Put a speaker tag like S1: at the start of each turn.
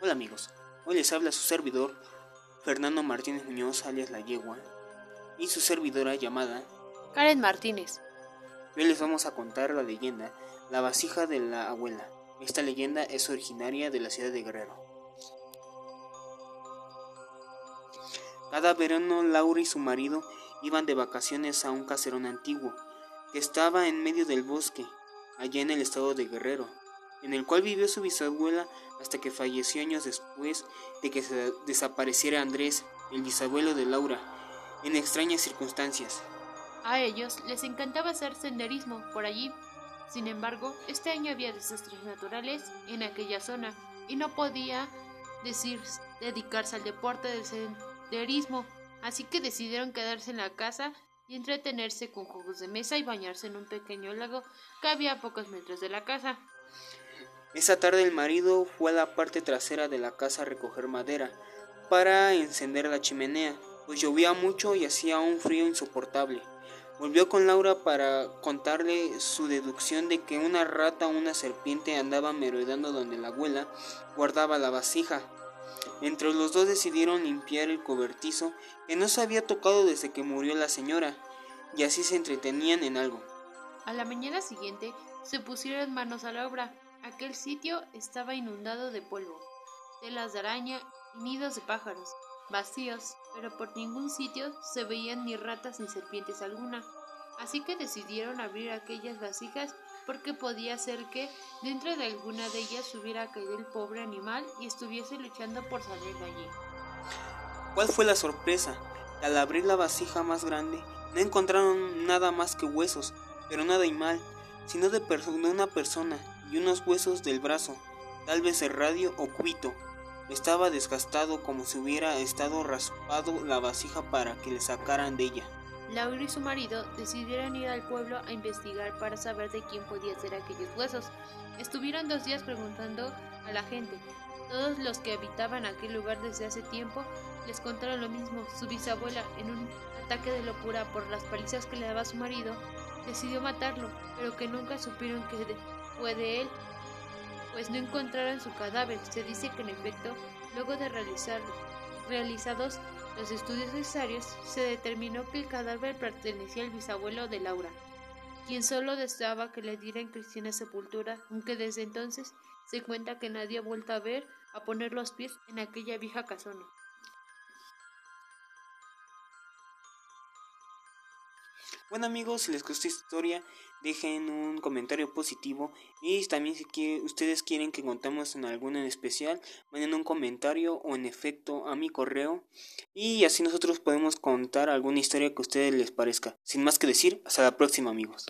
S1: Hola amigos, hoy les habla su servidor Fernando Martínez Muñoz alias La Yegua y su servidora llamada
S2: Karen Martínez.
S1: Hoy les vamos a contar la leyenda La vasija de la abuela. Esta leyenda es originaria de la ciudad de Guerrero. Cada verano Laura y su marido iban de vacaciones a un caserón antiguo que estaba en medio del bosque, allá en el estado de Guerrero en el cual vivió su bisabuela hasta que falleció años después de que desapareciera Andrés, el bisabuelo de Laura, en extrañas circunstancias.
S2: A ellos les encantaba hacer senderismo por allí. Sin embargo, este año había desastres naturales en aquella zona y no podía decir dedicarse al deporte del senderismo, así que decidieron quedarse en la casa y entretenerse con juegos de mesa y bañarse en un pequeño lago que había a pocos metros de la casa.
S1: Esa tarde el marido fue a la parte trasera de la casa a recoger madera para encender la chimenea, pues llovía mucho y hacía un frío insoportable. Volvió con Laura para contarle su deducción de que una rata o una serpiente andaba merodeando donde la abuela guardaba la vasija. Entre los dos decidieron limpiar el cobertizo que no se había tocado desde que murió la señora, y así se entretenían en algo.
S2: A la mañana siguiente se pusieron manos a la obra Aquel sitio estaba inundado de polvo, telas de araña y nidos de pájaros, vacíos, pero por ningún sitio se veían ni ratas ni serpientes alguna. Así que decidieron abrir aquellas vasijas porque podía ser que dentro de alguna de ellas hubiera caído el pobre animal y estuviese luchando por salir de allí.
S1: ¿Cuál fue la sorpresa? Al abrir la vasija más grande, no encontraron nada más que huesos, pero nada mal, sino de, de una persona y unos huesos del brazo, tal vez el radio o cuito. Estaba desgastado como si hubiera estado raspado la vasija para que le sacaran de ella.
S2: Laura y su marido decidieron ir al pueblo a investigar para saber de quién podía ser aquellos huesos. Estuvieron dos días preguntando a la gente. Todos los que habitaban aquel lugar desde hace tiempo les contaron lo mismo. Su bisabuela, en un ataque de locura por las palizas que le daba su marido, decidió matarlo, pero que nunca supieron que fue de él, pues no encontraron su cadáver. Se dice que en efecto, luego de realizar, realizados los estudios necesarios, se determinó que el cadáver pertenecía al bisabuelo de Laura, quien solo deseaba que le dieran cristiana sepultura, aunque desde entonces se cuenta que nadie ha vuelto a ver a poner los pies en aquella vieja casona.
S1: Bueno amigos, si les gustó esta historia, dejen un comentario positivo y también si ustedes quieren que contemos en alguno en especial, manden un comentario o en efecto a mi correo y así nosotros podemos contar alguna historia que a ustedes les parezca. Sin más que decir, hasta la próxima amigos.